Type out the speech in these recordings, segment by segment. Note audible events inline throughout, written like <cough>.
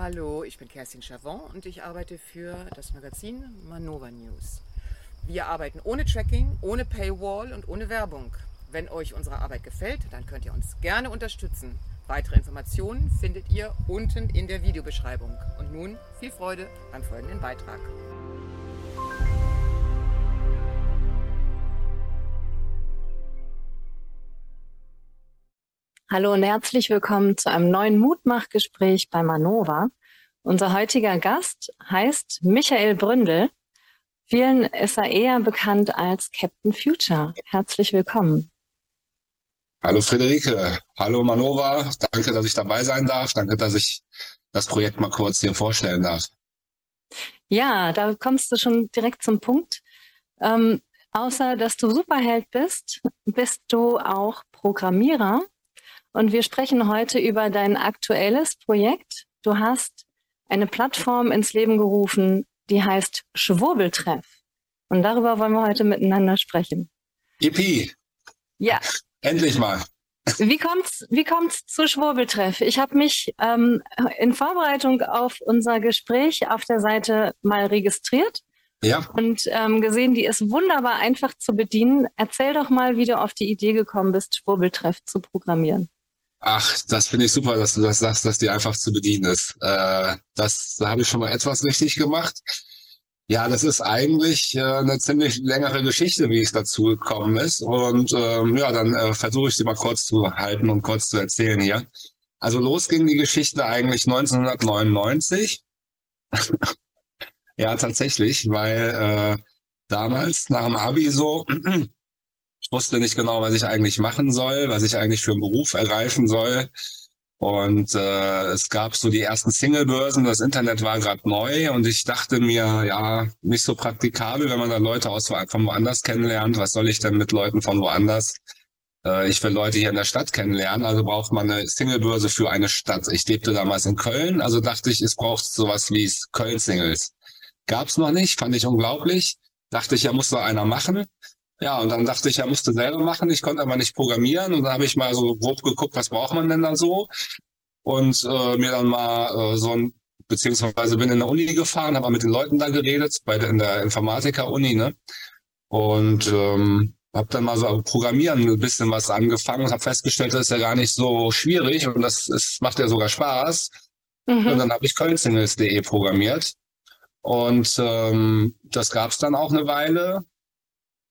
Hallo, ich bin Kerstin Chavon und ich arbeite für das Magazin Manova News. Wir arbeiten ohne Tracking, ohne Paywall und ohne Werbung. Wenn euch unsere Arbeit gefällt, dann könnt ihr uns gerne unterstützen. Weitere Informationen findet ihr unten in der Videobeschreibung. Und nun viel Freude beim folgenden Beitrag. Hallo und herzlich willkommen zu einem neuen Mutmachgespräch bei Manova. Unser heutiger Gast heißt Michael Bründel. Vielen ist er eher bekannt als Captain Future. Herzlich willkommen. Hallo Friederike, hallo Manova. Danke, dass ich dabei sein darf. Danke, dass ich das Projekt mal kurz hier vorstellen darf. Ja, da kommst du schon direkt zum Punkt. Ähm, außer dass du Superheld bist, bist du auch Programmierer und wir sprechen heute über dein aktuelles Projekt. Du hast eine Plattform ins Leben gerufen, die heißt Schwurbeltreff. Und darüber wollen wir heute miteinander sprechen. Yippie! Ja. Endlich mal. Wie kommt's, wie kommt's zu Schwurbeltreff? Ich habe mich ähm, in Vorbereitung auf unser Gespräch auf der Seite mal registriert ja. und ähm, gesehen, die ist wunderbar einfach zu bedienen. Erzähl doch mal, wie du auf die Idee gekommen bist, Schwurbeltreff zu programmieren. Ach, das finde ich super, dass du das sagst, dass die einfach zu bedienen ist. Äh, das, da habe ich schon mal etwas richtig gemacht. Ja, das ist eigentlich äh, eine ziemlich längere Geschichte, wie es dazu gekommen ist. Und ähm, ja, dann äh, versuche ich sie mal kurz zu halten und kurz zu erzählen hier. Also los ging die Geschichte eigentlich 1999. <laughs> ja, tatsächlich, weil äh, damals nach dem Abi so ich wusste nicht genau, was ich eigentlich machen soll, was ich eigentlich für einen Beruf erreichen soll. Und äh, es gab so die ersten Singlebörsen, das Internet war gerade neu und ich dachte mir, ja, nicht so praktikabel, wenn man dann Leute aus von woanders kennenlernt. Was soll ich denn mit Leuten von woanders? Äh, ich will Leute hier in der Stadt kennenlernen, also braucht man eine Singlebörse für eine Stadt. Ich lebte damals in Köln, also dachte ich, es braucht sowas wie Köln-Singles. Gab's noch nicht, fand ich unglaublich. Dachte ich, ja, muss doch einer machen. Ja, und dann dachte ich, ja, musste selber machen. Ich konnte aber nicht programmieren. Und dann habe ich mal so grob geguckt, was braucht man denn da so? Und äh, mir dann mal äh, so ein, beziehungsweise bin in der Uni gefahren, habe mit den Leuten da geredet, bei der, in der Informatiker-Uni, ne? Und ähm, habe dann mal so Programmieren ein bisschen was angefangen und habe festgestellt, das ist ja gar nicht so schwierig und das ist, macht ja sogar Spaß. Mhm. Und dann habe ich kölnsingles.de programmiert. Und ähm, das gab es dann auch eine Weile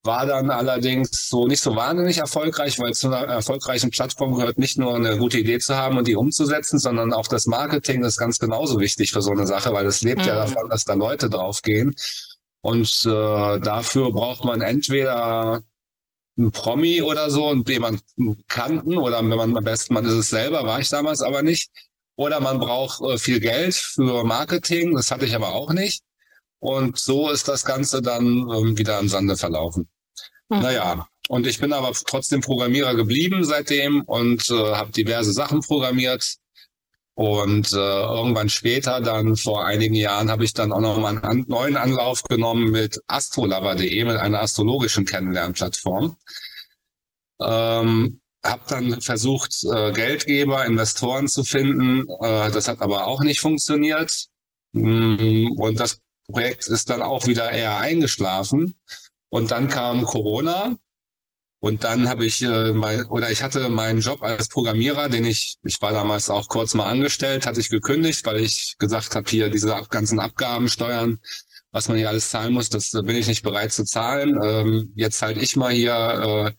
war dann allerdings so nicht so wahnsinnig erfolgreich, weil zu einer erfolgreichen Plattform gehört nicht nur eine gute Idee zu haben und die umzusetzen, sondern auch das Marketing ist ganz genauso wichtig für so eine Sache, weil es lebt mhm. ja davon, dass da Leute draufgehen. Und äh, dafür braucht man entweder ein Promi oder so und jemand kannten oder wenn man am besten man ist es selber, war ich damals aber nicht. Oder man braucht äh, viel Geld für Marketing, das hatte ich aber auch nicht. Und so ist das Ganze dann ähm, wieder im Sande verlaufen. Mhm. Naja, und ich bin aber trotzdem Programmierer geblieben seitdem und äh, habe diverse Sachen programmiert. Und äh, irgendwann später, dann vor einigen Jahren, habe ich dann auch noch mal einen neuen Anlauf genommen mit astrolover.de, mit einer astrologischen Kennenlernplattform. Ähm, habe dann versucht, äh, Geldgeber, Investoren zu finden. Äh, das hat aber auch nicht funktioniert. Mm, und das Projekt ist dann auch wieder eher eingeschlafen. Und dann kam Corona und dann habe ich äh, mein, oder ich hatte meinen Job als Programmierer, den ich, ich war damals auch kurz mal angestellt, hatte ich gekündigt, weil ich gesagt habe, hier diese ganzen Abgaben, Steuern, was man hier alles zahlen muss, das bin ich nicht bereit zu zahlen. Ähm, jetzt halt ich mal hier äh,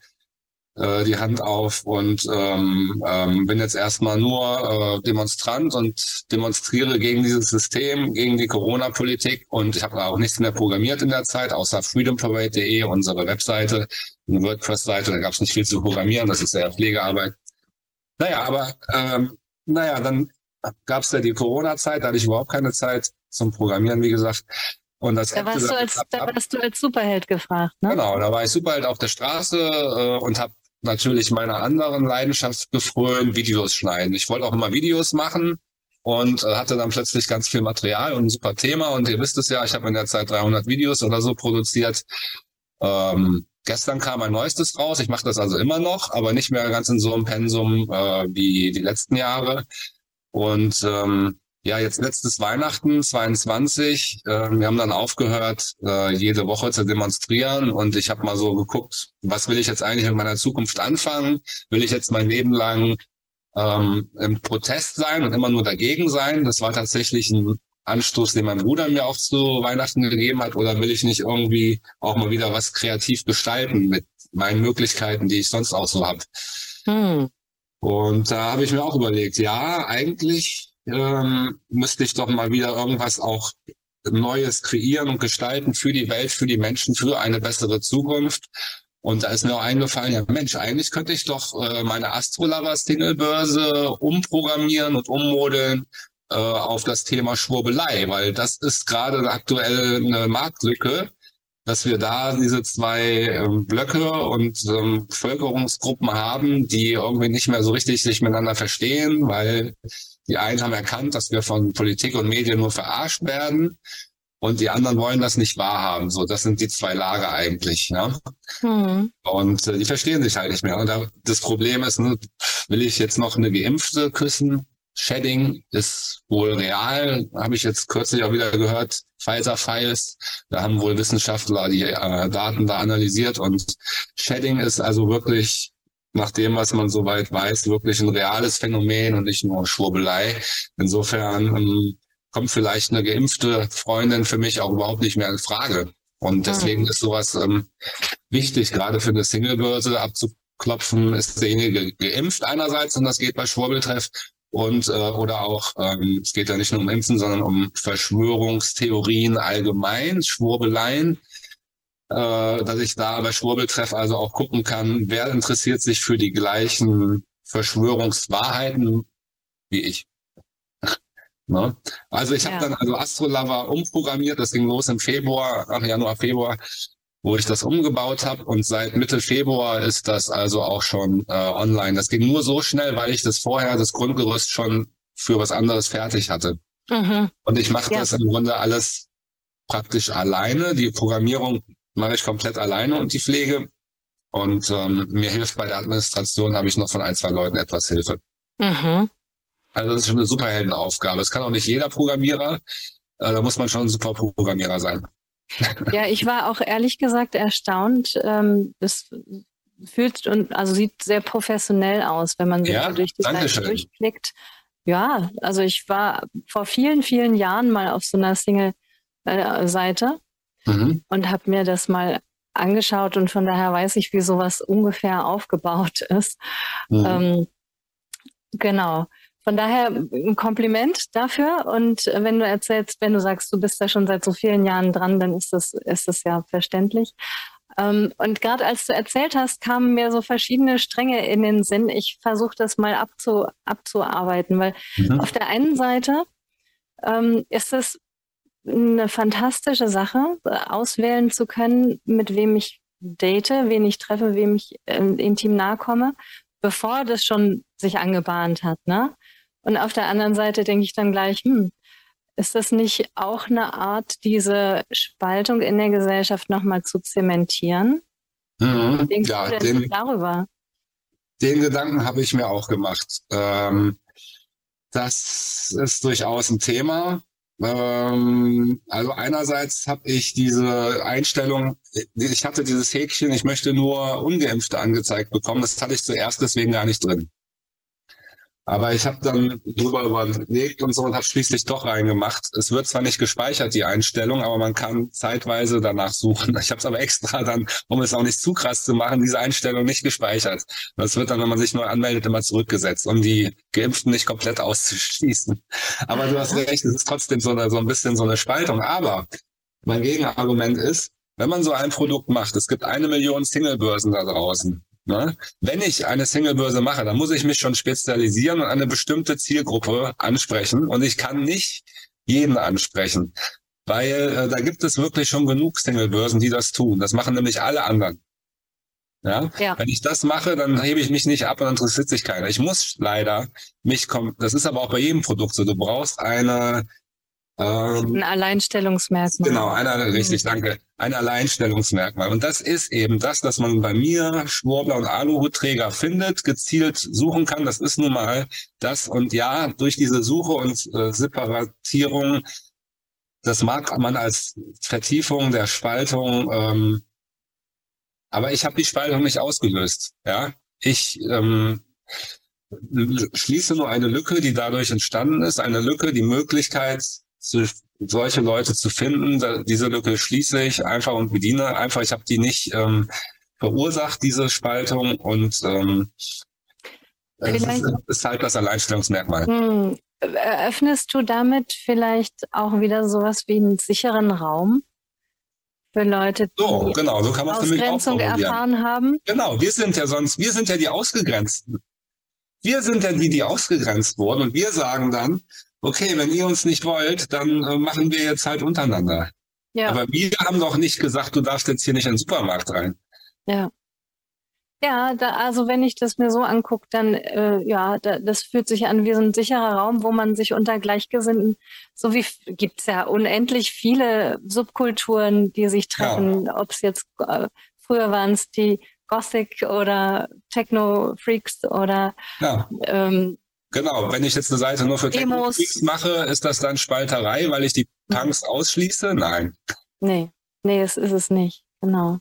äh, die Hand auf und ähm, ähm, bin jetzt erstmal nur äh, Demonstrant und demonstriere gegen dieses System, gegen die Corona-Politik und ich habe auch nichts mehr programmiert in der Zeit, außer freedomparade.de, unsere Webseite, eine WordPress-Seite, da gab es nicht viel zu programmieren, das ist ja Pflegearbeit. Naja, aber ähm, naja, dann gab es ja die Corona-Zeit, da hatte ich überhaupt keine Zeit zum Programmieren, wie gesagt. Und das da warst, du als, da warst du als Superheld gefragt, ne? Genau, da war ich Superheld auf der Straße äh, und habe natürlich meiner anderen Leidenschaft gefrönt, Videos schneiden. Ich wollte auch immer Videos machen und äh, hatte dann plötzlich ganz viel Material und ein super Thema. Und ihr wisst es ja, ich habe in der Zeit 300 Videos oder so produziert. Ähm, gestern kam ein neuestes raus. Ich mache das also immer noch, aber nicht mehr ganz in so einem Pensum äh, wie die letzten Jahre. Und ähm, ja, jetzt letztes Weihnachten 22, äh, wir haben dann aufgehört, äh, jede Woche zu demonstrieren und ich habe mal so geguckt, was will ich jetzt eigentlich in meiner Zukunft anfangen? Will ich jetzt mein Leben lang ähm, im Protest sein und immer nur dagegen sein? Das war tatsächlich ein Anstoß, den mein Bruder mir auch zu Weihnachten gegeben hat, oder will ich nicht irgendwie auch mal wieder was kreativ gestalten mit meinen Möglichkeiten, die ich sonst auch so habe? Hm. Und da habe ich mir auch überlegt, ja, eigentlich ähm, müsste ich doch mal wieder irgendwas auch Neues kreieren und gestalten für die Welt, für die Menschen, für eine bessere Zukunft. Und da ist mir auch eingefallen, ja Mensch, eigentlich könnte ich doch äh, meine Astrolava Singlebörse umprogrammieren und ummodeln äh, auf das Thema Schwurbelei, weil das ist gerade aktuell eine Marktlücke, dass wir da diese zwei ähm, Blöcke und ähm, Bevölkerungsgruppen haben, die irgendwie nicht mehr so richtig sich miteinander verstehen, weil die einen haben erkannt, dass wir von Politik und Medien nur verarscht werden und die anderen wollen das nicht wahrhaben. So, das sind die zwei Lager eigentlich. Ja? Mhm. Und äh, die verstehen sich halt nicht mehr. Und da, das Problem ist, ne, will ich jetzt noch eine Geimpfte küssen? Shedding ist wohl real, habe ich jetzt kürzlich auch wieder gehört. Pfizer-Files, da haben wohl Wissenschaftler die äh, Daten da analysiert und Shedding ist also wirklich nach dem, was man soweit weiß, wirklich ein reales Phänomen und nicht nur Schwurbelei. Insofern ähm, kommt vielleicht eine geimpfte Freundin für mich auch überhaupt nicht mehr in Frage. Und deswegen mhm. ist sowas ähm, wichtig, gerade für eine Singlebörse abzuklopfen, ist derjenige geimpft einerseits und das geht bei Schwurbeltreff und äh, oder auch ähm, es geht ja nicht nur um Impfen, sondern um Verschwörungstheorien allgemein, Schwurbeleien äh, dass ich da bei Schwurbeltreff also auch gucken kann, wer interessiert sich für die gleichen Verschwörungswahrheiten wie ich. <laughs> ne? Also ich ja. habe dann also Astrolover umprogrammiert, das ging los im Februar, ach Januar, Februar, wo ich das umgebaut habe und seit Mitte Februar ist das also auch schon äh, online. Das ging nur so schnell, weil ich das vorher, das Grundgerüst schon für was anderes fertig hatte. Mhm. Und ich mache ja. das im Grunde alles praktisch alleine. Die Programmierung mache ich komplett alleine und die Pflege. Und ähm, mir hilft bei der Administration, habe ich noch von ein, zwei Leuten etwas Hilfe. Mhm. Also das ist schon eine Superheldenaufgabe. Es kann auch nicht jeder Programmierer. Äh, da muss man schon ein super Programmierer sein. <laughs> Ja, ich war auch ehrlich gesagt erstaunt. Ähm, das fühlt und also sieht sehr professionell aus, wenn man sich ja, so durch die Seite durchklickt. Ja, also ich war vor vielen, vielen Jahren mal auf so einer Single-Seite mhm. und habe mir das mal angeschaut und von daher weiß ich, wie sowas ungefähr aufgebaut <laughs> ist. Mhm. Ähm, genau. Von daher ein Kompliment dafür. Und wenn du erzählst, wenn du sagst, du bist da schon seit so vielen Jahren dran, dann ist das, ist das ja verständlich. Ähm, und gerade als du erzählt hast, kamen mir so verschiedene Stränge in den Sinn. Ich versuche das mal abzu, abzuarbeiten, weil mhm. auf der einen Seite ähm, ist es eine fantastische Sache, auswählen zu können, mit wem ich date, wen ich treffe, wem ich äh, intim nahe komme, bevor das schon sich angebahnt hat. Ne? Und auf der anderen Seite denke ich dann gleich, hm, ist das nicht auch eine Art, diese Spaltung in der Gesellschaft nochmal zu zementieren? Mhm. Denkst ja, du denn den, darüber? Den Gedanken habe ich mir auch gemacht. Ähm, das ist durchaus ein Thema. Ähm, also einerseits habe ich diese Einstellung, ich hatte dieses Häkchen, ich möchte nur Ungeimpfte angezeigt bekommen. Das hatte ich zuerst deswegen gar nicht drin. Aber ich habe dann drüber überlegt und so und habe schließlich doch reingemacht. Es wird zwar nicht gespeichert, die Einstellung, aber man kann zeitweise danach suchen. Ich habe es aber extra dann, um es auch nicht zu krass zu machen, diese Einstellung nicht gespeichert. Das wird dann, wenn man sich neu anmeldet, immer zurückgesetzt, um die Geimpften nicht komplett auszuschließen. Aber du hast recht, es ist trotzdem so, eine, so ein bisschen so eine Spaltung. Aber mein Gegenargument ist, wenn man so ein Produkt macht, es gibt eine Million Singlebörsen da draußen. Ne? Wenn ich eine Singlebörse mache, dann muss ich mich schon spezialisieren und eine bestimmte Zielgruppe ansprechen. Und ich kann nicht jeden ansprechen, weil äh, da gibt es wirklich schon genug Singlebörsen, die das tun. Das machen nämlich alle anderen. Ja? ja? Wenn ich das mache, dann hebe ich mich nicht ab und interessiert sich keiner. Ich muss leider mich kommen. Das ist aber auch bei jedem Produkt so. Du brauchst eine Ähm, ein Alleinstellungsmerkmal. Genau, ein, richtig, danke. Ein Alleinstellungsmerkmal. Und das ist eben das, dass man bei mir Schwurbler und Aluhutträger findet, gezielt suchen kann. Das ist nun mal das. Und ja, durch diese Suche und äh, Separatierung, das mag man als Vertiefung der Spaltung, ähm, aber ich habe die Spaltung nicht ausgelöst. Ja, ich ähm, schließe nur eine Lücke, die dadurch entstanden ist, eine Lücke, die Möglichkeit, zu, solche Leute zu finden. Da, diese Lücke schließe ich einfach und bediene einfach. Ich habe die nicht ähm, verursacht, diese Spaltung und ähm, es ist, ist, halt das Alleinstellungsmerkmal. Hm. Eröffnest du damit vielleicht auch wieder sowas wie einen sicheren Raum für Leute, die so, genau, so kann man Ausgrenzung erfahren haben? Genau, wir sind ja sonst, wir sind ja die Ausgegrenzten. Wir sind ja die, die ausgegrenzt wurden und wir sagen dann, okay, wenn ihr uns nicht wollt, dann äh, machen wir jetzt halt untereinander. Ja. Aber wir haben doch nicht gesagt, du darfst jetzt hier nicht in den Supermarkt rein. Ja. Ja, da, also wenn ich das mir so angucke, dann äh, ja, da, das fühlt sich an wie so ein sicherer Raum, wo man sich unter Gleichgesinnten, so wie gibt's ja unendlich viele Subkulturen, die sich treffen, ja. ob es jetzt äh, früher waren es die Gothic oder Techno-Freaks oder ja. ähm, Genau, wenn ich jetzt eine Seite nur für Techno-Freaks mache, ist das dann Spalterei, weil ich die Punks mhm. ausschließe? Nein. Nee, nee, es ist es nicht. Genau.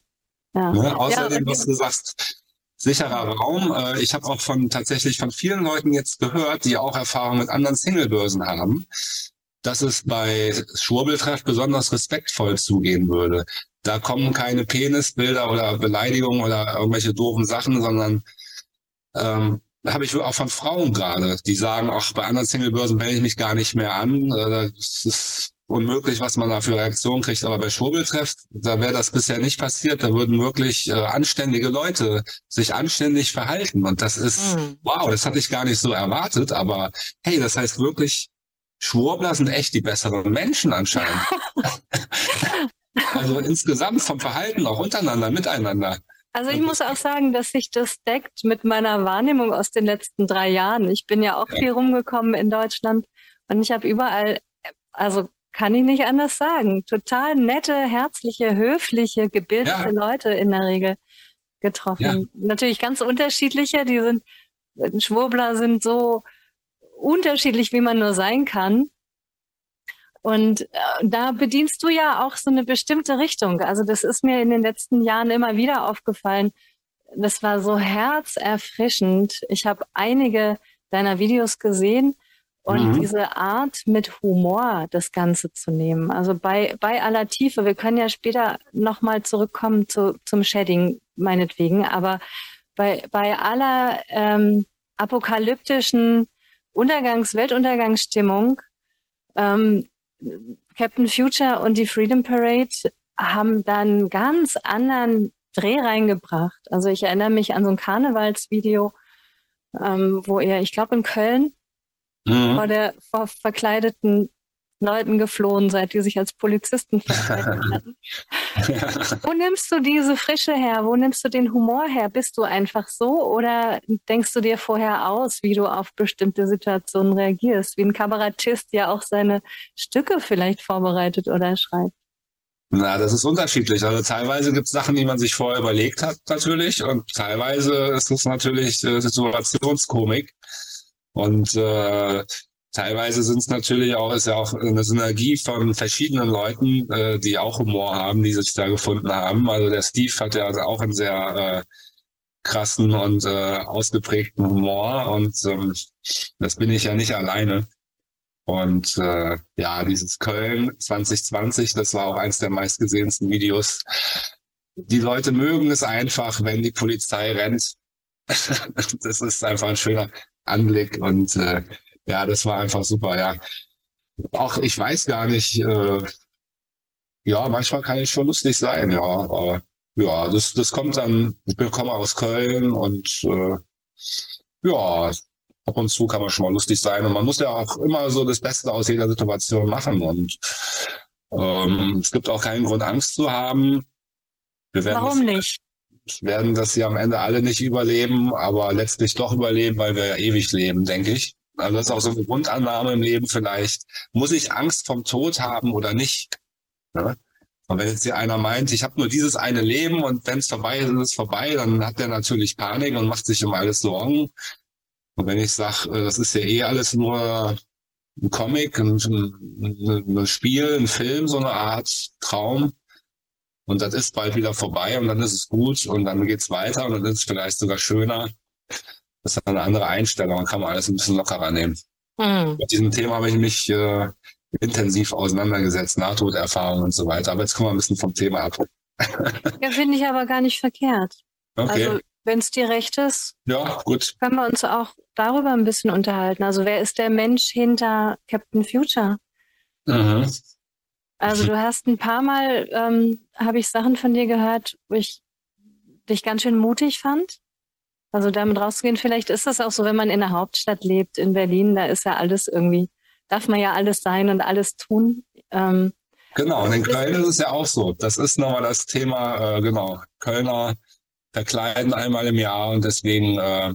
Ja ne, außerdem, ja, was du sagst, sicherer Raum. Äh, ich habe auch von tatsächlich von vielen Leuten jetzt gehört, die auch Erfahrung mit anderen Singlebörsen haben, dass es bei Schwurbeltreff besonders respektvoll zugehen würde. Da kommen keine Penisbilder oder Beleidigungen oder irgendwelche doofen Sachen, sondern ähm, habe ich auch von Frauen gerade, die sagen, ach, bei anderen Singlebörsen melde ich mich gar nicht mehr an. Äh, das ist unmöglich, was man da für Reaktionen kriegt. Aber bei Schwurbeltreff, da wäre das bisher nicht passiert. Da würden wirklich äh, anständige Leute sich anständig verhalten. Und das ist, mhm. wow, das hatte ich gar nicht so erwartet. Aber hey, das heißt wirklich, Schwurbler sind echt die besseren Menschen anscheinend. <laughs> also insgesamt vom Verhalten auch untereinander, miteinander. Also ich muss auch sagen, dass sich das deckt mit meiner Wahrnehmung aus den letzten drei Jahren. Ich bin ja auch viel rumgekommen in Deutschland und ich habe überall, also kann ich nicht anders sagen, total nette, herzliche, höfliche, gebildete ja. Leute in der Regel getroffen. Ja. Natürlich ganz unterschiedliche, die sind, Schwurbler sind so unterschiedlich, wie man nur sein kann. Und äh, da bedienst du ja auch so eine bestimmte Richtung. Also das ist mir in den letzten Jahren immer wieder aufgefallen. Das war so herzerfrischend. Ich habe einige deiner Videos gesehen und mhm. diese Art mit Humor das Ganze zu nehmen. Also bei, bei aller Tiefe, wir können ja später nochmal zurückkommen zu, zum Shedding meinetwegen, aber bei, bei aller ähm, apokalyptischen Untergangs-, Weltuntergangsstimmung ähm, Captain Future und die Freedom Parade haben da einen ganz anderen Dreh reingebracht. Also ich erinnere mich an so ein Karnevalsvideo, ähm, wo er, ich glaube in Köln, mhm. vor der vor verkleideten Leuten geflohen seid, die sich als Polizisten <laughs> verkleidet hatten. <laughs> Wo nimmst du diese Frische her? Wo nimmst du den Humor her? Bist du einfach so oder denkst du dir vorher aus, wie du auf bestimmte Situationen reagierst? Wie ein Kabarettist ja auch seine Stücke vielleicht vorbereitet oder schreibt? Na, das ist unterschiedlich. Also teilweise gibt es Sachen, die man sich vorher überlegt hat, natürlich, und teilweise ist es natürlich äh, Situationskomik. Und äh, Teilweise sind es natürlich auch, ist ja auch eine Synergie von verschiedenen Leuten, äh, die auch Humor haben, die sich da gefunden haben. Also der Steve hat ja also auch einen sehr äh, krassen und äh, ausgeprägten Humor und ähm, das bin ich ja nicht alleine. Und äh, ja, dieses Köln 2020, das war auch eins der meistgesehensten Videos. Die Leute mögen es einfach, wenn die Polizei rennt. <laughs> das ist einfach ein schöner Anblick und äh, ja, das war einfach super, ja. Auch ich weiß gar nicht, äh, ja, manchmal kann ich schon lustig sein, ja, aber ja, das, das kommt dann, ich komme aus Köln und äh, ja, ab und zu kann man schon mal lustig sein und man muss ja auch immer so das Beste aus jeder Situation machen und ähm, es gibt auch keinen Grund, Angst zu haben. Warum das, nicht? Wir werden das ja am Ende alle nicht überleben, aber letztlich doch überleben, weil wir ja ewig leben, denke ich. Also das ist auch so eine Grundannahme im Leben vielleicht. Muss ich Angst vom Tod haben oder nicht? Ja? Und wenn jetzt hier einer meint, ich habe nur dieses eine Leben und wenn es vorbei ist, ist es vorbei, dann hat der natürlich Panik und macht sich um alles Sorgen. Und wenn ich sage, äh, das ist ja eh alles nur ein Comic, ein, ein, ein Spiel, ein Film, so eine Art Traum, und das ist bald wieder vorbei und dann ist es gut und dann geht's weiter und dann ist es vielleicht sogar schöner. Das ist eine andere Einstellung, dann kann man alles ein bisschen lockerer nehmen. Mhm. Mit diesem Thema habe ich mich äh, intensiv auseinandergesetzt, Nahtoderfahrungen und so weiter. Aber jetzt kommen wir ein bisschen vom Thema ab. <laughs> ja, finde ich aber gar nicht verkehrt. Okay. Also, wenn es dir recht ist, ja, gut. können wir uns auch darüber ein bisschen unterhalten. Also, wer ist der Mensch hinter Captain Future? Mhm. Also, du hast ein paar Mal, ähm, habe ich Sachen von dir gehört, wo ich dich ganz schön mutig fand. Also damit rauszugehen, vielleicht ist das auch so, wenn man in der Hauptstadt lebt, in Berlin, da ist ja alles irgendwie darf man ja alles sein und alles tun. Ähm, genau, und in Köln ist es ja auch so. Das ist nochmal das Thema, äh, genau. Kölner verkleiden einmal im Jahr und deswegen äh,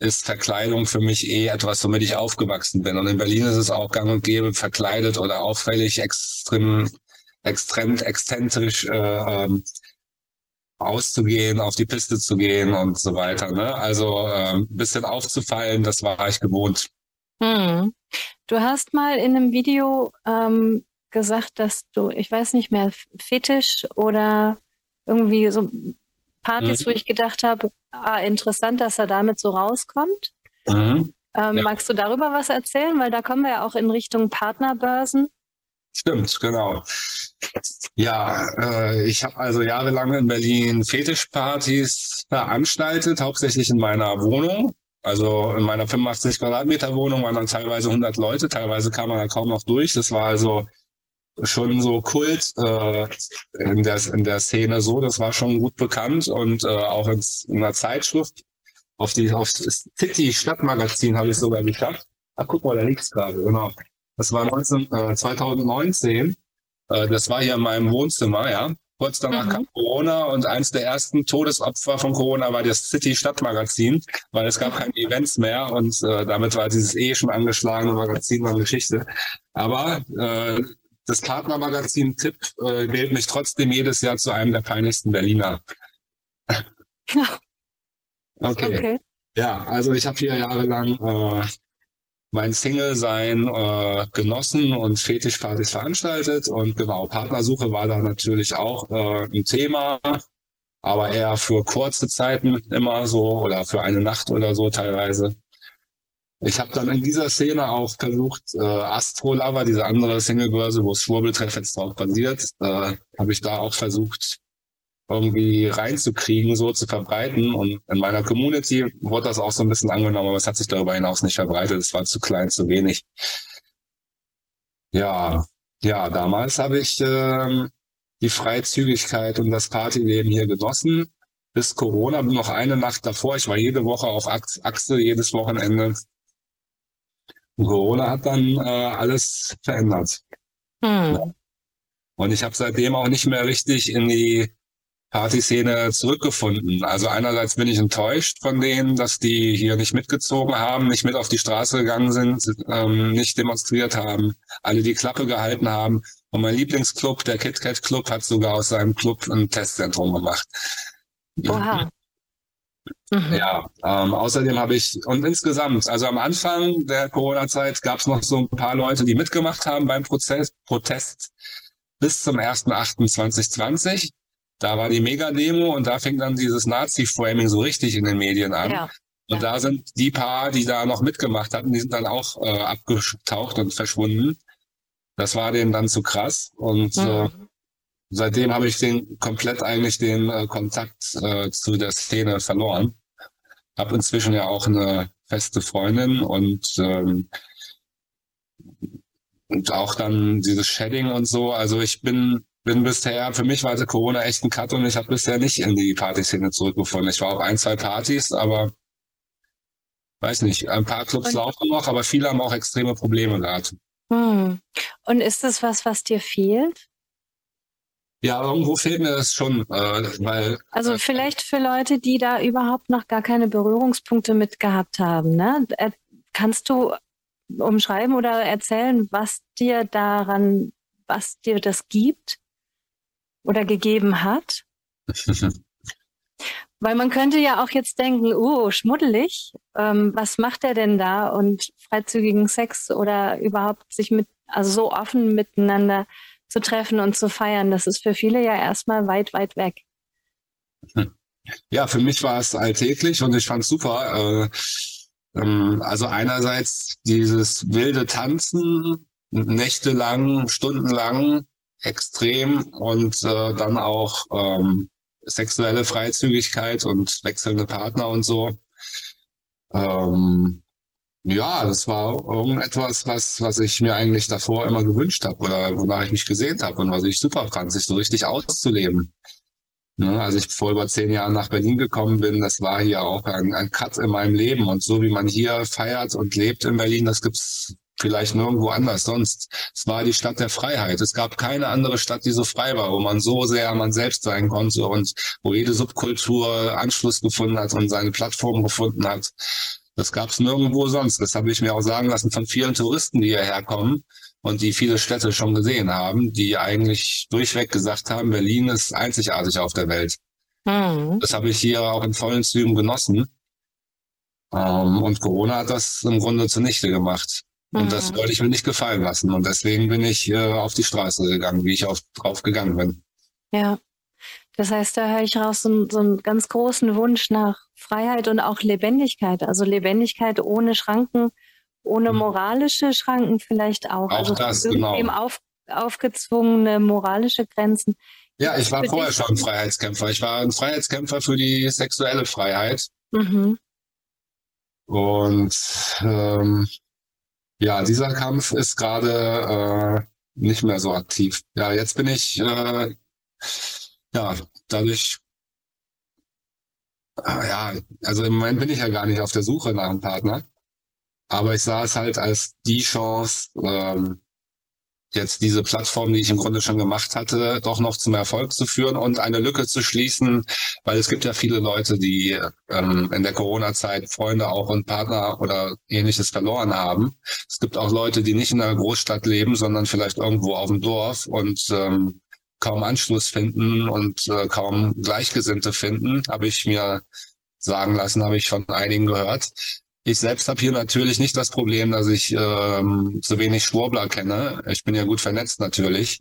ist Verkleidung für mich eh etwas, womit ich aufgewachsen bin. Und in Berlin ist es auch gang und gäbe, verkleidet oder auffällig, extrem, extrem exzentrisch äh, ähm, auszugehen, auf die Piste zu gehen und so weiter. Ne? Also ein bisschen aufzufallen, das war ich gewohnt. Hm. Du hast mal in einem Video ähm, gesagt, dass du, ich weiß nicht mehr, Fetisch oder irgendwie so Partys, mhm. wo ich gedacht habe, ah, interessant, dass er damit so rauskommt. Mhm. Ähm, ja. Magst du darüber was erzählen? Weil da kommen wir ja auch in Richtung Partnerbörsen. Stimmt, genau. Ja, äh, ich habe also jahrelang in Berlin Fetischpartys veranstaltet, hauptsächlich in meiner Wohnung. Also in meiner 85 Quadratmeter Wohnung waren dann teilweise 100 Leute, teilweise kam man da kaum noch durch. Das war also schon so Kult äh, in, der, in der Szene so. Das war schon gut bekannt und äh, auch in, in einer Zeitschrift auf die auf das City Stadtmagazin habe ich sogar geschafft. Ach guck mal, da liegt's gerade, genau. Das war 19, äh, 2019. Äh, das war hier in meinem Wohnzimmer, ja. Kurz danach mhm. kam Corona und eins der ersten Todesopfer von Corona war das City Stadtmagazin, weil es gab keine Events mehr und äh, damit war dieses eh schon angeschlagene Magazin eine Geschichte. Aber äh, das Partnermagazin Tipp äh, wählt mich trotzdem jedes Jahr zu einem der peinlichsten Berliner. <laughs> okay. okay. Ja, also ich habe vier Jahre lang äh, mein Single-Sein äh, genossen und Fetischpartys veranstaltet. Und genau, Partnersuche war da natürlich auch äh, ein Thema, aber eher für kurze Zeiten immer so oder für eine Nacht oder so teilweise. Ich habe dann in dieser Szene auch versucht, äh, Astro Lover, diese andere Singlebörse, wo Schwurbeltreff jetzt drauf basiert, äh, habe ich da auch versucht, irgendwie reinzukriegen, so zu verbreiten. Und in meiner Community wurde das auch so ein bisschen angenommen, aber es hat sich darüber hinaus nicht verbreitet. Es war zu klein, zu wenig. Ja, ja, damals habe ich äh, die Freizügigkeit und das Partyleben hier genossen. Bis Corona, noch eine Nacht davor. Ich war jede Woche auf Achse, jedes Wochenende. Und Corona hat dann äh, alles verändert. Hm. Und ich habe seitdem auch nicht mehr richtig in die Partyszene zurückgefunden. Also einerseits bin ich enttäuscht von denen, dass die hier nicht mitgezogen haben, nicht mit auf die Straße gegangen sind, ähm, nicht demonstriert haben, alle die Klappe gehalten haben. Und mein Lieblingsclub, der KitKat Club, hat sogar aus seinem Club ein Testzentrum gemacht. Oha. Mhm. Ja, ähm, außerdem habe ich, und insgesamt, also am Anfang der Corona-Zeit gab es noch so ein paar Leute, die mitgemacht haben beim Prozess, Protest bis zum 1.8.2020. Da war die Mega-Demo und da fing dann dieses Nazi-Framing so richtig in den Medien an. Ja. Und da sind die paar, die da noch mitgemacht hatten, die sind dann auch äh, abgetaucht und verschwunden. Das war denen dann zu krass. Und mhm. äh, seitdem habe ich den komplett eigentlich den äh, Kontakt äh, zu der Szene verloren. Hab inzwischen ja auch eine feste Freundin und ähm, und auch dann dieses Shedding und so. Also ich bin bin bisher, für mich war also Corona echt ein Cut und ich habe bisher nicht in die Partyszene zurückgefunden. Ich war auf ein, zwei Partys, aber weiß nicht, ein paar Clubs und, laufen noch, aber viele haben auch extreme Probleme gehabt. Hm. Und ist das was, was dir fehlt? Ja, irgendwo fehlt mir das schon, äh, weil. Also äh, vielleicht für Leute, die da überhaupt noch gar keine Berührungspunkte mit gehabt haben, ne? kannst du umschreiben oder erzählen, was dir daran, was dir das gibt oder gegeben hat? <laughs> Weil man könnte ja auch jetzt denken, oh, schmuddelig, ähm, was macht er denn da? Und freizügigen Sex oder überhaupt sich mit, also so offen miteinander zu treffen und zu feiern, das ist für viele ja erstmal weit, weit weg. <laughs> Ja, für mich war es alltäglich und ich fand es super. Äh, ähm, also einerseits dieses wilde Tanzen, nächtelang, stundenlang, extrem und äh, dann auch ähm, sexuelle Freizügigkeit und wechselnde Partner und so. Ähm, ja, das war irgendetwas, was, was ich mir eigentlich davor immer gewünscht habe oder wonach ich mich gesehnt habe und was ich super fand, sich so richtig auszuleben. Ne, als ich vor über zehn Jahren nach Berlin gekommen bin, das war hier auch ein, ein Cut in meinem Leben. Und so wie man hier feiert und lebt in Berlin, das gibt's vielleicht nirgendwo anders sonst. Es war die Stadt der Freiheit. Es gab keine andere Stadt, die so frei war, wo man so sehr man selbst sein konnte und wo jede Subkultur Anschluss gefunden hat und seine Plattform gefunden hat. Das gab es nirgendwo sonst. Das habe ich mir auch sagen lassen von vielen Touristen, die hierher kommen und die viele Städte schon gesehen haben, die eigentlich durchweg gesagt haben, Berlin ist einzigartig auf der Welt. Mhm. Das habe ich hier auch in vollen Zügen genossen. Ähm, und Corona hat das im Grunde zunichte gemacht. Und mhm. das wollte ich mir nicht gefallen lassen. Und deswegen bin ich äh, auf die Straße gegangen, wie ich auf, drauf gegangen bin. Ja. Das heißt, da höre ich raus so, so einen ganz großen Wunsch nach Freiheit und auch Lebendigkeit. Also Lebendigkeit ohne Schranken, ohne mhm. moralische Schranken vielleicht auch. Auch also das, genau. Auf, aufgezwungene moralische Grenzen. Ja, ich war vorher schon Freiheitskämpfer. Ich war ein Freiheitskämpfer für die sexuelle Freiheit. Mhm. Und ähm, ja, dieser Kampf ist gerade äh, nicht mehr so aktiv. Ja, jetzt bin ich äh, ja dadurch äh, ja, also im Moment bin ich ja gar nicht auf der Suche nach einem Partner. Aber ich sah es halt als die Chance, ähm, jetzt diese Plattform, die ich im Grunde schon gemacht hatte, doch noch zum Erfolg zu führen und eine Lücke zu schließen, weil es gibt ja viele Leute, die ähm, in der Corona-Zeit Freunde auch und Partner oder ähnliches verloren haben. Es gibt auch Leute, die nicht in einer Großstadt leben, sondern vielleicht irgendwo auf dem Dorf und ähm, kaum Anschluss finden und äh, kaum Gleichgesinnte finden, habe ich mir sagen lassen, habe ich von einigen gehört. Ich selbst habe hier natürlich nicht das Problem, dass ich ähm, so wenig Schwurbler kenne. Ich bin ja gut vernetzt natürlich.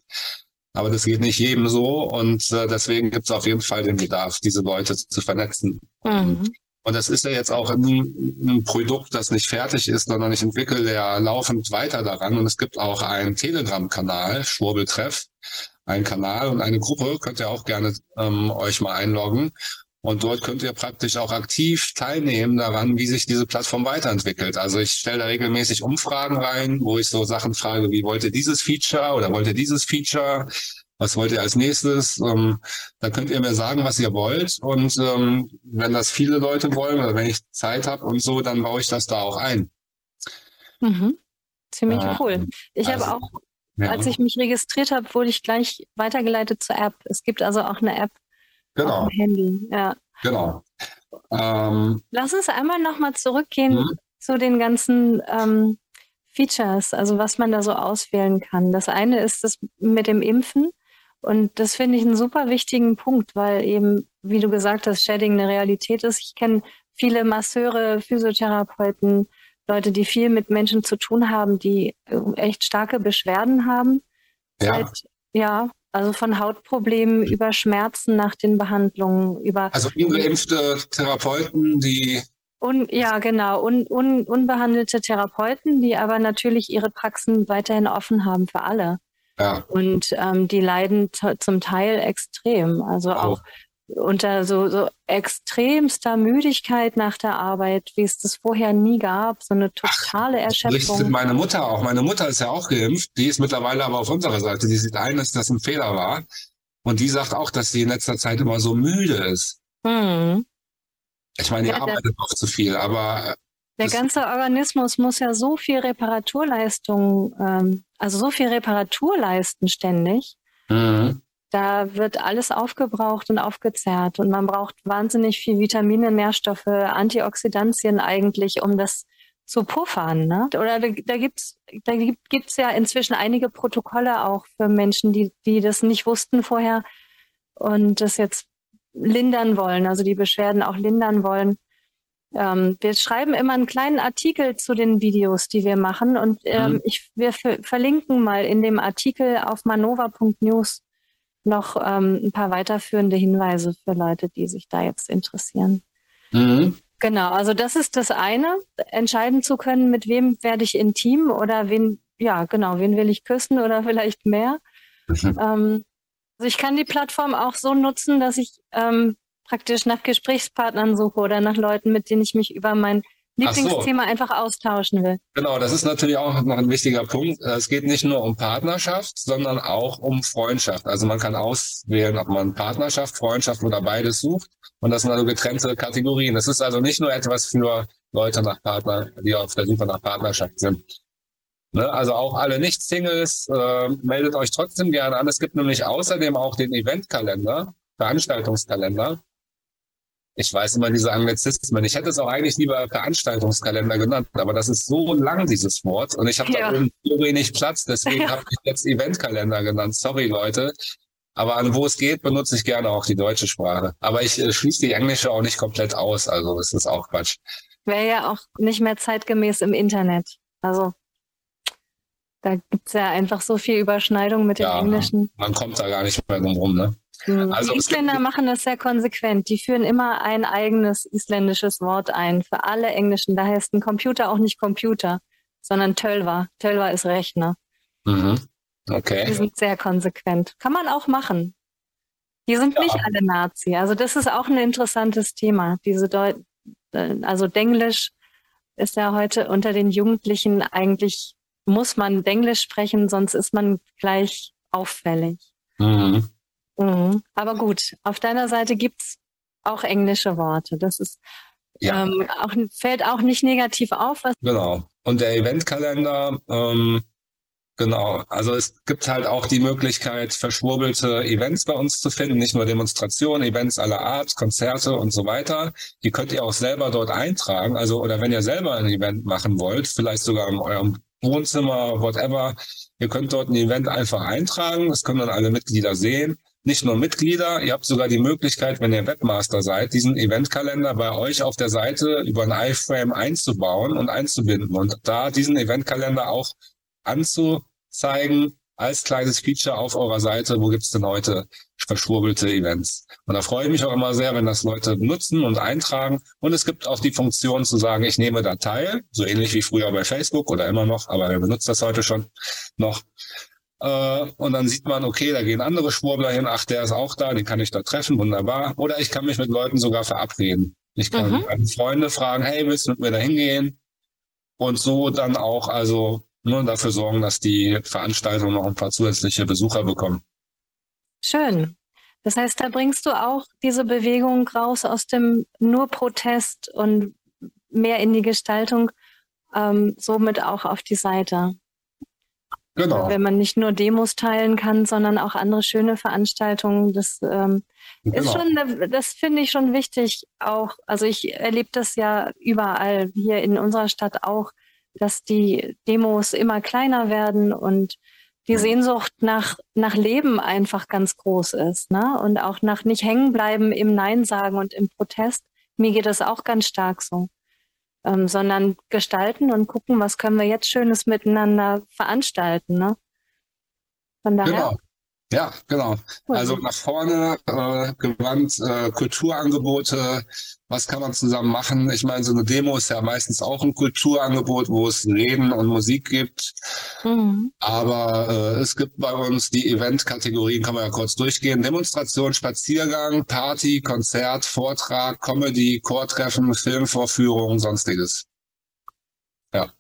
Aber das geht nicht jedem so und äh, deswegen gibt es auf jeden Fall den Bedarf, diese Leute zu vernetzen. Mhm. Und das ist ja jetzt auch ein, ein, Produkt, das nicht fertig ist, sondern ich entwickle ja laufend weiter daran. Und es gibt auch einen Telegram-Kanal, Schwurbeltreff, einen Kanal und eine Gruppe, könnt ihr auch gerne ähm, euch mal einloggen. Und dort könnt ihr praktisch auch aktiv teilnehmen daran, wie sich diese Plattform weiterentwickelt. Also ich stelle da regelmäßig Umfragen rein, wo ich so Sachen frage, wie wollt ihr dieses Feature oder wollt ihr dieses Feature? Was wollt ihr als nächstes? Ähm, da könnt ihr mir sagen, was ihr wollt. Und ähm, wenn das viele Leute wollen oder wenn ich Zeit habe und so, dann baue ich das da auch ein. Mhm. Ziemlich äh, cool. Ich also, habe auch, ja. als ich mich registriert habe, wurde ich gleich weitergeleitet zur App. Es gibt also auch eine App, Genau. Auf dem Handy, ja. Genau. Ähm, Lass uns einmal nochmal zurückgehen hm? zu den ganzen ähm, Features, also was man da so auswählen kann. Das eine ist das mit dem Impfen. Und das finde ich einen super wichtigen Punkt, weil eben, wie du gesagt hast, Shedding eine Realität ist. Ich kenne viele Masseure, Physiotherapeuten, Leute, die viel mit Menschen zu tun haben, die äh, echt starke Beschwerden haben. Ja. Seit, ja, also von Hautproblemen über Schmerzen nach den Behandlungen, über. Also ungeimpfte Therapeuten, die. Un, ja, genau. Un, un, unbehandelte Therapeuten, die aber natürlich ihre Praxen weiterhin offen haben für alle. Ja. Und ähm, die leiden zum Teil extrem. Also oh. auch unter so, so extremster Müdigkeit nach der Arbeit, wie es das vorher nie gab, so eine totale Erschöpfung. Ach, meine Mutter auch. Meine Mutter ist ja auch geimpft, die ist mittlerweile aber auf unserer Seite. Die sieht ein, dass das ein Fehler war. Und die sagt auch, dass sie in letzter Zeit immer so müde ist. Hm. Ich meine, die ja, arbeitet auch zu viel, aber. Der ganze Organismus muss ja so viel Reparaturleistung, ähm, also so viel Reparatur leisten ständig. Mhm. Da wird alles aufgebraucht und aufgezehrt und man braucht wahnsinnig viel Vitamine, Nährstoffe, Antioxidantien eigentlich, um das zu puffern, ne? Oder da, da gibt's da gibt, gibt's ja inzwischen einige Protokolle auch für Menschen, die die das nicht wussten vorher und das jetzt lindern wollen, also die Beschwerden auch lindern wollen. Ähm, wir schreiben immer einen kleinen Artikel zu den Videos, die wir machen und ähm, mhm. ich, wir verlinken mal in dem Artikel auf manova.news noch ähm, ein paar weiterführende Hinweise für Leute, die sich da jetzt interessieren. Mhm. Genau, also das ist das eine, entscheiden zu können, mit wem werde ich intim oder wen, ja, genau, wen will ich küssen oder <laughs> vielleicht mehr. Mhm. Ähm, also ich kann die Plattform auch so nutzen, dass ich ähm, praktisch nach Gesprächspartnern suche oder nach Leuten, mit denen ich mich über mein Lieblingsthema so. einfach austauschen will. Genau, das ist natürlich auch noch ein wichtiger Punkt. Es geht nicht nur um Partnerschaft, sondern auch um Freundschaft. Also man kann auswählen, ob man Partnerschaft, Freundschaft oder beides sucht. Und das sind also getrennte Kategorien. Es ist also nicht nur etwas für Leute nach Partner, die auf der Suche nach Partnerschaft sind. Ne? Also auch alle Nicht-Singles, äh, meldet euch trotzdem gerne an. Es gibt nämlich außerdem auch den Eventkalender, Veranstaltungskalender ich weiß immer diese Anglizismen. Ich hätte es auch eigentlich lieber Veranstaltungskalender genannt, aber das ist so lang, dieses Wort. Und ich habe ja. da so wenig Platz, deswegen <laughs> ja. habe ich jetzt Eventkalender genannt. Sorry, Leute. Aber an wo es geht, benutze ich gerne auch die deutsche Sprache. Aber ich äh, schließe die englische auch nicht komplett aus. Also das ist auch Quatsch. Wäre ja auch nicht mehr zeitgemäß im Internet. Also da gibt's ja einfach so viel Überschneidung mit dem ja, Englischen. Man kommt da gar nicht mehr drum rum, ne? Also die Isländer machen das sehr konsequent. Die führen immer ein eigenes isländisches Wort ein für alle Englischen. Da heißt ein Computer auch nicht Computer, sondern Tölva. Tölva ist Rechner. Mhm. Okay. Die sind sehr konsequent. Kann man auch machen. Die sind ja. nicht alle Nazi. Also das ist auch ein interessantes Thema. Diese Deut also Denglisch ist ja heute unter den Jugendlichen eigentlich muss man Denglisch sprechen, sonst ist man gleich auffällig. Mhm. Mhm. Aber gut, auf deiner Seite gibt's auch englische Worte. Das ist ja. ähm, auch, fällt auch nicht negativ auf. genau. Und der Eventkalender, ähm, genau. Also es gibt halt auch die Möglichkeit, verschwurbelte Events bei uns zu finden, nicht nur Demonstrationen, Events aller Art, Konzerte und so weiter. Die könnt ihr auch selber dort eintragen. Also, oder wenn ihr selber ein Event machen wollt, vielleicht sogar in eurem Wohnzimmer, whatever. Ihr könnt dort ein Event einfach eintragen. Das können dann alle Mitglieder sehen nicht nur Mitglieder, ihr habt sogar die Möglichkeit, wenn ihr Webmaster seid, diesen Eventkalender bei euch auf der Seite über ein iFrame einzubauen und einzubinden und da diesen Eventkalender auch anzuzeigen als kleines Feature auf eurer Seite, wo gibt's denn heute verschwurbelte Events. Und da freue ich mich auch immer sehr, wenn das Leute nutzen und eintragen. Und es gibt auch die Funktion zu sagen, ich nehme da teil, so ähnlich wie früher bei Facebook oder immer noch, aber wer benutzt das heute schon noch. Äh, und dann sieht man, okay, da gehen andere Schwurbler hin, ach, der ist auch da, den kann ich da treffen, wunderbar. Oder ich kann mich mit Leuten sogar verabreden. Ich kann mhm. Freunde fragen, hey, willst du mit mir da hingehen? Und so dann auch also nur dafür sorgen, dass die Veranstaltung noch ein paar zusätzliche Besucher bekommen. Schön. Das heißt, da bringst du auch diese Bewegung raus aus dem nur Protest und mehr in die Gestaltung, ähm, somit auch auf die Seite. Genau. Wenn man nicht nur Demos teilen kann, sondern auch andere schöne Veranstaltungen. Das ähm, genau. ist schon, das finde ich schon wichtig. Auch, also ich erlebe das ja überall hier in unserer Stadt auch, dass die Demos immer kleiner werden und die mhm. Sehnsucht nach, nach Leben einfach ganz groß ist, ne? Und auch nach nicht hängen bleiben im Nein sagen und im Protest. Mir geht das auch ganz stark so ähm, sondern gestalten und gucken, was können wir jetzt Schönes miteinander veranstalten. Ne? Von daher. Genau. Ja, genau. Also nach vorne äh, gewandt, äh, Kulturangebote, was kann man zusammen machen? Ich meine, so eine Demo ist ja meistens auch ein Kulturangebot, wo es Reden und Musik gibt. Mhm. Aber äh, es gibt bei uns die Event-Kategorien, kann man ja kurz durchgehen. Demonstration, Spaziergang, Party, Konzert, Vortrag, Comedy, Chortreffen, Filmvorführung, sonstiges. Ja.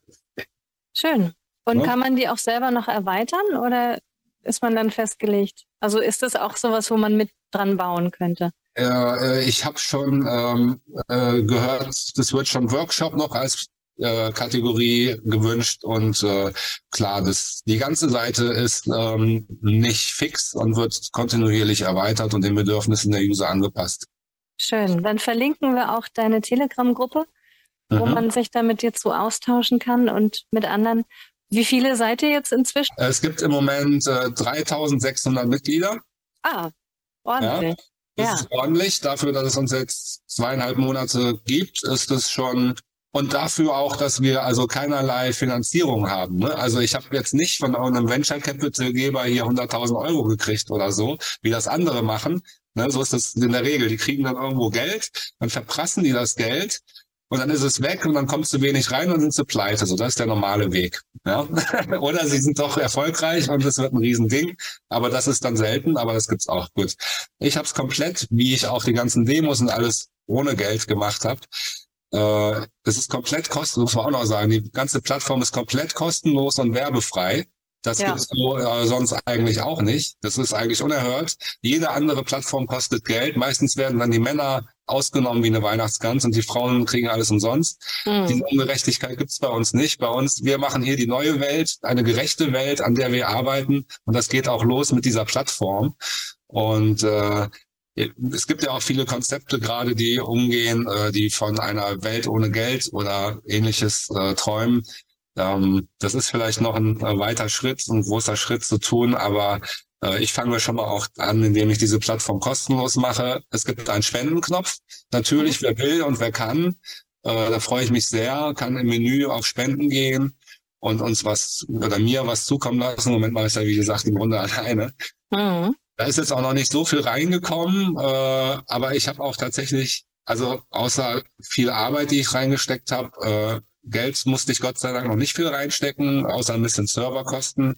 Schön. Und ja? kann man die auch selber noch erweitern oder ist man dann festgelegt? Also ist das auch sowas, wo man mit dran bauen könnte? Ja, äh, ich habe schon ähm, äh, gehört, das wird schon Workshop noch als äh, Kategorie gewünscht und äh, klar, das, die ganze Seite ist ähm, nicht fix und wird kontinuierlich erweitert und den Bedürfnissen der User angepasst. Schön. Dann verlinken wir auch deine Telegram-Gruppe wo mhm. man sich da mit dir zu austauschen kann und mit anderen. Wie viele seid ihr jetzt inzwischen? Es gibt im Moment äh, 3600 Mitglieder. Ah, ordentlich. Ja. Das ja. ist ordentlich. Dafür, dass es uns jetzt zweieinhalb Monate gibt, ist es schon und dafür auch, dass wir also keinerlei Finanzierung haben. Ne? Also ich habe jetzt nicht von einem Venture Capital Geber hier 100.000 Euro gekriegt oder so, wie das andere machen. Ne? So ist das in der Regel. Die kriegen dann irgendwo Geld, dann verprassen die das Geld und dann ist es weg und dann kommst du wenig rein und sind sie pleite. So, das ist der normale Weg. Ja? <laughs> Oder sie sind doch erfolgreich und es wird ein Riesending. Aber das ist dann selten, aber das gibt's auch. Gut. Ich habe es komplett, wie ich auch die ganzen Demos und alles ohne Geld gemacht habe. Äh, es ist komplett kostenlos, muss man auch noch sagen. Die ganze Plattform ist komplett kostenlos und werbefrei. Das ja. gibt's so, äh, sonst eigentlich auch nicht. Das ist eigentlich unerhört. Jede andere Plattform kostet Geld. Meistens werden dann die Männer ausgenommen wie eine Weihnachtsgans und die Frauen kriegen alles umsonst. Mhm. Diese Ungerechtigkeit gibt's bei uns nicht. Bei uns, wir machen hier die neue Welt, eine gerechte Welt, an der wir arbeiten. Und das geht auch los mit dieser Plattform. Und äh, es gibt ja auch viele Konzepte gerade, die umgehen, äh, die von einer Welt ohne Geld oder ähnliches äh, träumen. Ähm, das ist vielleicht noch ein äh, weiter Schritt, ein großer Schritt zu tun, aber ich fange schon mal auch an, indem ich diese Plattform kostenlos mache. Es gibt einen Spendenknopf. Natürlich, wer will und wer kann. Äh, da freue ich mich sehr, kann im Menü auf Spenden gehen und uns was oder mir was zukommen lassen. Im Moment mache ich ja, wie gesagt, im Grunde <laughs> alleine. Mhm. Da ist jetzt auch noch nicht so viel reingekommen, äh, aber ich habe auch tatsächlich, also außer viel Arbeit, die ich reingesteckt habe, äh, Geld musste ich Gott sei Dank noch nicht viel reinstecken, außer ein bisschen Serverkosten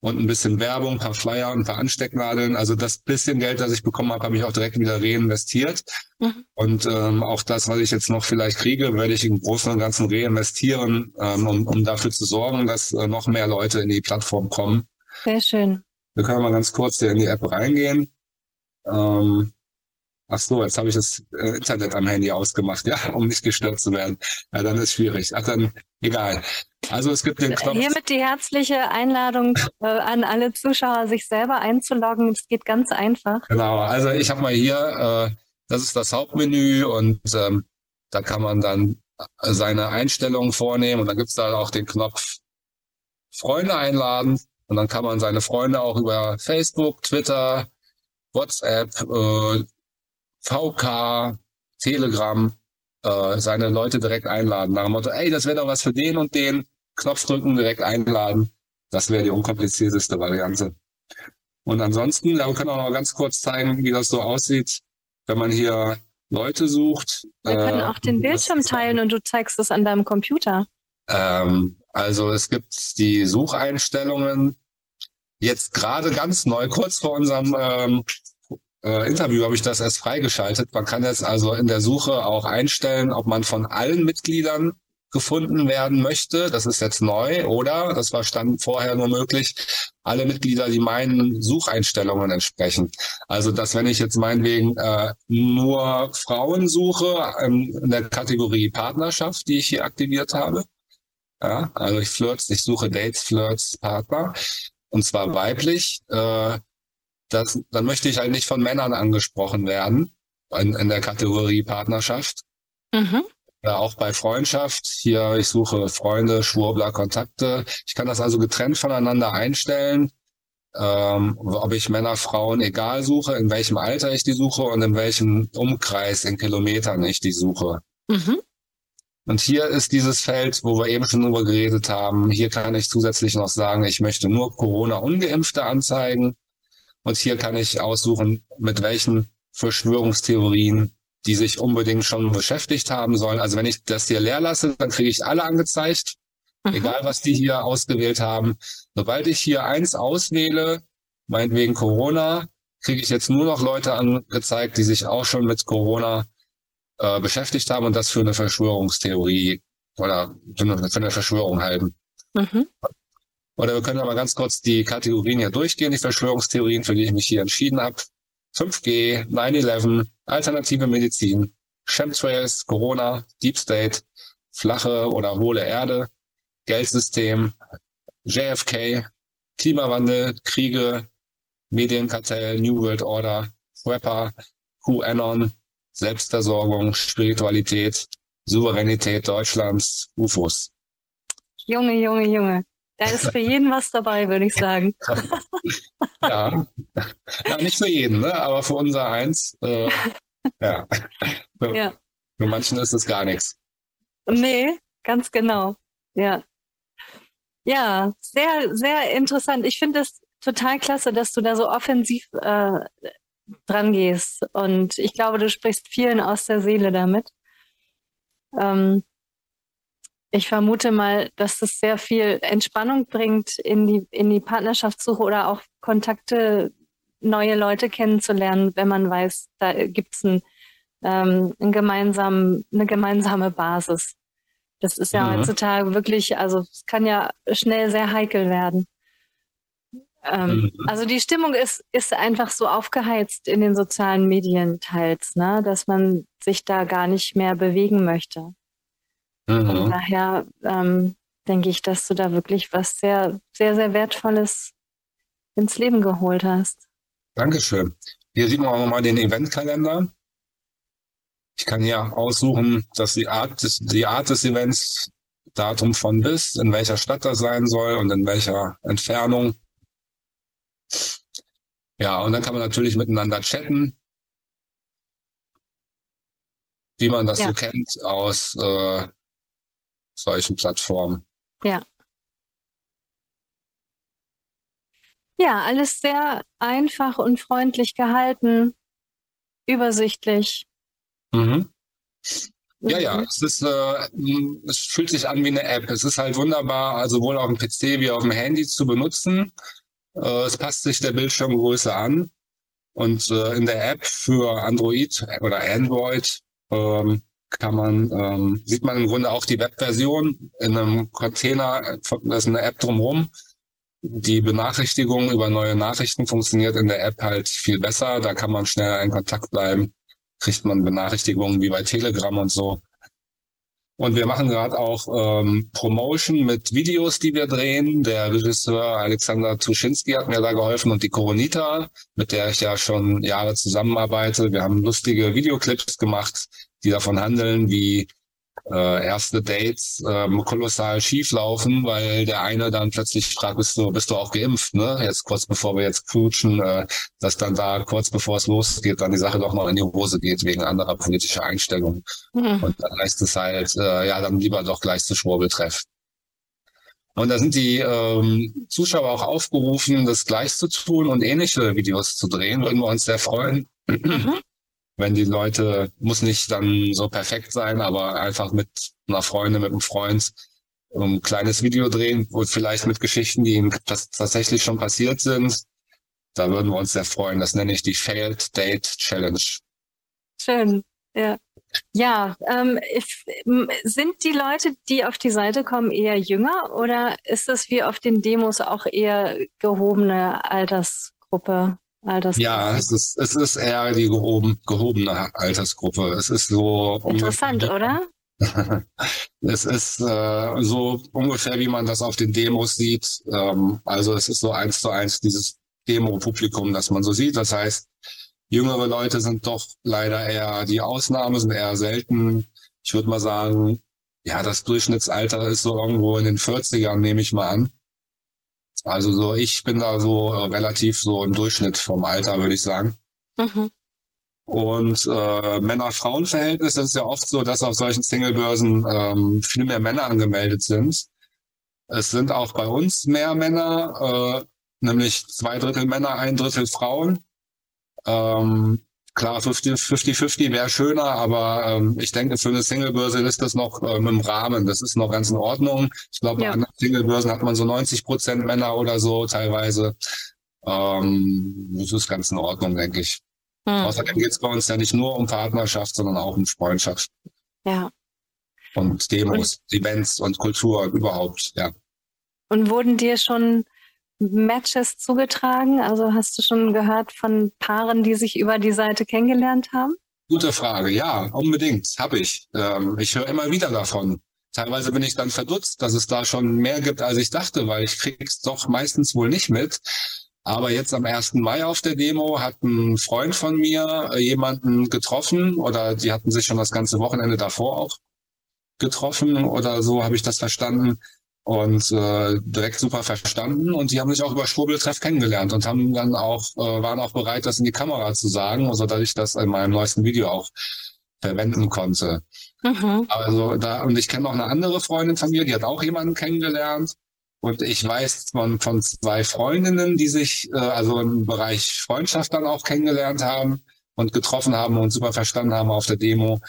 und ein bisschen Werbung, ein paar Flyer und ein paar Anstecknadeln. Also das bisschen Geld, das ich bekommen habe, habe ich auch direkt wieder reinvestiert. Mhm. Und ähm, auch das, was ich jetzt noch vielleicht kriege, werde ich im Großen und Ganzen reinvestieren, ähm, um, um dafür zu sorgen, dass äh, noch mehr Leute in die Plattform kommen. Sehr schön. Wir können mal ganz kurz hier in die App reingehen. Ähm, ach so, jetzt habe ich das äh, Internet am Handy ausgemacht, ja, um nicht gestört zu werden. Ja, dann ist schwierig. Ach, dann egal. Also es gibt den Knopf. Hiermit die herzliche Einladung äh, an alle Zuschauer, sich selber einzuloggen. Es geht ganz einfach. Genau, also ich habe mal hier, äh, das ist das Hauptmenü und ähm, da kann man dann seine Einstellungen vornehmen und dann gibt's da auch den Knopf Freunde einladen. Und dann kann man seine Freunde auch über Facebook, Twitter, WhatsApp, äh, VK, Telegram, äh, seine Leute direkt einladen. Nach dem Motto, ey, das wäre doch was für den und den. Knopf drücken, direkt einladen. Das wäre die unkomplizierteste Variante. Und ansonsten, ja, wir können auch noch ganz kurz zeigen, wie das so aussieht, wenn man hier Leute sucht. Wir äh, können auch den Bildschirm teilen und du zeigst es an deinem Computer. Ähm, also es gibt die Sucheinstellungen. Jetzt gerade ganz neu, kurz vor unserem ähm, äh, Interview habe ich das erst freigeschaltet. Man kann jetzt also in der Suche auch einstellen, ob man von allen Mitgliedern gefunden werden möchte. Das ist jetzt neu, oder? Das war stand vorher nur möglich. Alle Mitglieder, die meinen Sucheinstellungen entsprechen. Also, dass wenn ich jetzt meinetwegen äh, nur Frauen suche ähm, in der Kategorie Partnerschaft, die ich hier aktiviert habe, ja, also ich flirts, ich suche Dates, Flirts, Partner. Und zwar weiblich. Äh, das, dann möchte ich halt nicht von Männern angesprochen werden in, in der Kategorie Partnerschaft. Mhm. Ja, auch bei Freundschaft. Hier, ich suche Freunde, Schwurbler, Kontakte. Ich kann das also getrennt voneinander einstellen. Ähm, ob ich Männer, Frauen egal suche, in welchem Alter ich die suche und in welchem Umkreis in Kilometern ich die suche. Mhm. Und hier ist dieses Feld, wo wir eben schon drüber geredet haben. Hier kann ich zusätzlich noch sagen, ich möchte nur Corona-Ungeimpfte anzeigen. Und hier kann ich aussuchen, mit welchen Verschwörungstheorien die sich unbedingt schon beschäftigt haben sollen. Also wenn ich das hier leer lasse, dann kriege ich alle angezeigt, mhm. egal was die hier ausgewählt haben. Sobald ich hier eins auswähle, meinetwegen Corona, kriege ich jetzt nur noch Leute angezeigt, die sich auch schon mit Corona äh, beschäftigt haben und das für eine Verschwörungstheorie oder für eine Verschwörung halten. Mhm. Oder wir können aber ganz kurz die Kategorien hier durchgehen, die Verschwörungstheorien, für die ich mich hier entschieden habe. 5G, 9-11, alternative Medizin, Chemtrails, Corona, Deep State, flache oder hohle Erde, Geldsystem, JFK, Klimawandel, Kriege, Medienkartell, New World Order, Rapper, QAnon, Selbstversorgung, Spiritualität, Souveränität Deutschlands, UFOs. Junge, Junge, Junge. Da ist für jeden was dabei, würde ich sagen. <laughs> ja. ja, nicht für jeden, ne? aber für unser eins, äh, ja. Für, ja. für manchen ist es gar nichts. Nee, ganz genau. Ja. Ja, sehr, sehr interessant. Ich finde es total klasse, dass du da so offensiv äh, dran gehst. Und ich glaube, du sprichst vielen aus der Seele damit. Ähm, ich vermute mal, dass das sehr viel Entspannung bringt in die, in die Partnerschaftssuche oder auch Kontakte, neue Leute kennenzulernen, wenn man weiß, da gibt es ein, ähm, ein gemeinsam, eine gemeinsame Basis. Das ist ja mhm. heutzutage wirklich, also es kann ja schnell sehr heikel werden. Ähm, mhm. Also die Stimmung ist, ist einfach so aufgeheizt in den sozialen Medien teils, ne, dass man sich da gar nicht mehr bewegen möchte. Mhm. Und daher ähm, denke ich, dass du da wirklich was sehr, sehr, sehr Wertvolles ins Leben geholt hast. Dankeschön. Hier sieht man auch nochmal den Eventkalender. Ich kann hier aussuchen, dass die Art des, die Art des Events, Datum von bis, in welcher Stadt das sein soll und in welcher Entfernung. Ja, und dann kann man natürlich miteinander chatten, wie man das ja. so kennt aus äh, solchen Plattformen. Ja. Ja, alles sehr einfach und freundlich gehalten, übersichtlich. Mhm. Ja, ja, mhm. es ist, äh, es fühlt sich an wie eine App. Es ist halt wunderbar, also sowohl auf dem PC wie auf dem Handy zu benutzen. Äh, es passt sich der Bildschirmgröße an. Und äh, in der App für Android oder Android ähm, kann man, ähm, sieht man im Grunde auch die Webversion in einem Container, da ist eine App drumherum. Die Benachrichtigung über neue Nachrichten funktioniert in der App halt viel besser. Da kann man schneller in Kontakt bleiben kriegt man Benachrichtigungen wie bei Telegram und so. Und wir machen gerade auch ähm, Promotion mit Videos, die wir drehen. Der Regisseur Alexander Tuschinski hat mir da geholfen und die Coronita, mit der ich ja schon Jahre zusammenarbeite. Wir haben lustige Videoclips gemacht, die davon handeln, wie äh, erste Dates ähm, kolossal schief laufen, weil der eine dann plötzlich fragt, bist du, bist du auch geimpft, ne? Jetzt kurz bevor wir jetzt knutschen, äh, dass dann da kurz bevor es losgeht, dann die Sache doch noch in die Hose geht wegen anderer politischer Einstellungen. Mhm. Und dann heißt es halt, äh, ja, dann lieber doch gleich zu Schwurbeltreff. Und da sind die ähm, Zuschauer auch aufgerufen, das gleich zu tun und ähnliche Videos zu drehen. Würden wir uns sehr freuen. Mhm wenn die Leute, muss nicht dann so perfekt sein, aber einfach mit einer Freundin, mit einem Freund ein kleines Video drehen, wo vielleicht mit Geschichten, die ihnen tatsächlich schon passiert sind. Da würden wir uns sehr freuen. Das nenne ich die Failed Date Challenge. Schön, ja. Ja, ähm, ich, sind die Leute, die auf die Seite kommen, eher jünger oder ist das wie auf den Demos auch eher gehobene Altersgruppe? Altersgruppe? Ja, es ist, es ist eher die gehoben, gehobene Altersgruppe. Es ist so. Interessant, oder? <laughs> es ist äh, so ungefähr, wie man das auf den Demos sieht. Ähm, also es ist so eins zu eins dieses Demo-Publikum, das man so sieht. Das heißt, jüngere Leute sind doch leider eher die Ausnahme, sind eher selten. Ich würde mal sagen, ja, das Durchschnittsalter ist so irgendwo in den 40ern, nehme ich mal an. Also so, ich bin da so äh, relativ so im Durchschnitt vom Alter, würde ich sagen. Mhm. Und äh, Männer-Frauen-Verhältnis, ist ja oft so, dass auf solchen Singlebörsen ähm, viel mehr Männer angemeldet sind. Es sind auch bei uns mehr Männer, äh, nämlich zwei Drittel Männer, ein Drittel Frauen. Ähm, Klar, 50-50 wäre schöner, aber ähm, ich denke, für eine Singlebörse ist das noch ähm, im Rahmen. Das ist noch ganz in Ordnung. Ich glaube, ja. bei anderen Singlebörsen hat man so 90 Prozent Männer oder so teilweise. Ähm, das ist ganz in Ordnung, denke ich. Hm. Außerdem geht es bei uns ja nicht nur um Partnerschaft, sondern auch um Freundschaft. Ja. Und Demos, und, Events und Kultur überhaupt, ja. Und wurden dir schon Matches zugetragen? Also hast du schon gehört von Paaren, die sich über die Seite kennengelernt haben? Gute Frage, ja, unbedingt, habe ich. Ähm, ich höre immer wieder davon. Teilweise bin ich dann verdutzt, dass es da schon mehr gibt, als ich dachte, weil ich krieg's doch meistens wohl nicht mit. Aber jetzt am 1. Mai auf der Demo hat ein Freund von mir äh, jemanden getroffen oder die hatten sich schon das ganze Wochenende davor auch getroffen oder so, habe ich das verstanden. Und äh, direkt super verstanden. Und die haben sich auch über Schwurbeltreff kennengelernt und haben dann auch, äh, waren auch bereit, das in die Kamera zu sagen, so dass ich das in meinem neuesten Video auch verwenden konnte. Mhm. Also da, und ich kenne noch eine andere Freundin von mir, die hat auch jemanden kennengelernt. Und ich weiß von, von zwei Freundinnen, die sich äh, also im Bereich Freundschaft dann auch kennengelernt haben und getroffen haben und super verstanden haben auf der Demo.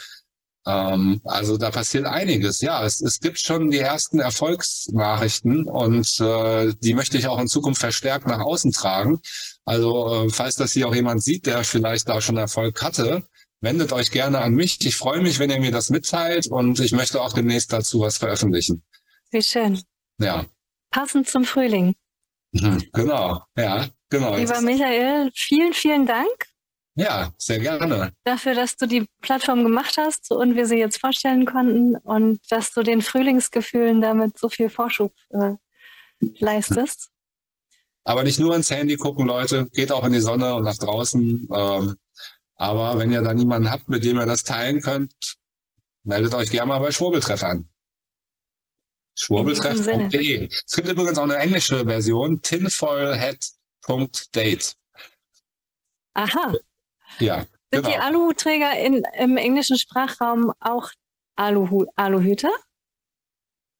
Ähm, also da passiert einiges. Ja, es, es gibt schon die ersten Erfolgsnachrichten und äh, die möchte ich auch in Zukunft verstärkt nach außen tragen. Also äh, falls das hier auch jemand sieht, der vielleicht da schon Erfolg hatte, wendet euch gerne an mich. Ich freue mich, wenn ihr mir das mitteilt und ich möchte auch demnächst dazu was veröffentlichen. Wie schön. Ja. Passend zum Frühling. Mhm, genau, ja, genau. Lieber Michael, vielen, vielen Dank ja, sehr gerne. Dafür, dass du die Plattform gemacht hast und wir sie jetzt vorstellen konnten und dass du den Frühlingsgefühlen damit so viel Vorschub äh, leistest. Aber nicht nur ins Handy gucken, Leute. Geht auch in die Sonne und nach draußen. Ähm, aber wenn ihr da niemanden habt, mit dem ihr das teilen könnt, meldet euch gerne mal bei Schwurbeltreff an. Schwurbeltreff.de. Es gibt übrigens auch eine englische Version, tinfoilhead.date. Aha. Ja. Sind genau. die Aluhutträger in, im englischen Sprachraum auch Aluhu Aluhüte?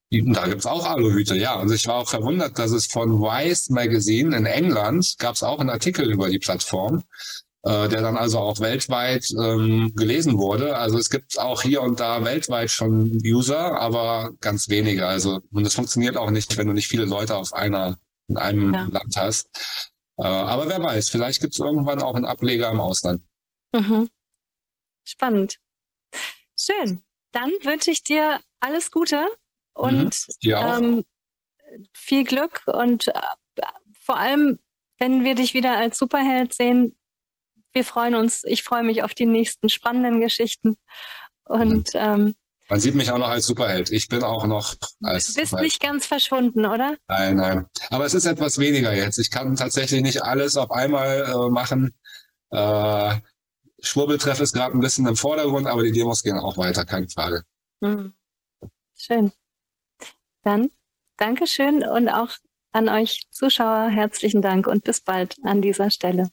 Da gibt es auch Aluhüte, ja. Also ich war auch verwundert, dass es von Vice Magazine in England gab es auch einen Artikel über die Plattform, äh, der dann also auch weltweit ähm, gelesen wurde. Also es gibt auch hier und da weltweit schon User, aber ganz wenige. Also und es funktioniert auch nicht, wenn du nicht viele Leute auf einer in einem ja. Land hast. Äh, aber wer weiß, vielleicht gibt es irgendwann auch einen Ableger im Ausland. Mhm. Spannend. Schön. Dann wünsche ich dir alles Gute und mhm, ähm, viel Glück und äh, vor allem, wenn wir dich wieder als Superheld sehen, wir freuen uns, ich freue mich auf die nächsten spannenden Geschichten. Und mhm. ähm, man sieht mich auch noch als Superheld. Ich bin auch noch als. Du bist Superheld. nicht ganz verschwunden, oder? Nein, nein. Aber es ist etwas weniger jetzt. Ich kann tatsächlich nicht alles auf einmal äh, machen. Äh, Schwurbeltreff ist gerade ein bisschen im Vordergrund, aber die Demos gehen auch weiter, keine Frage. Mhm. Schön. Dann Dankeschön und auch an euch Zuschauer herzlichen Dank und bis bald an dieser Stelle.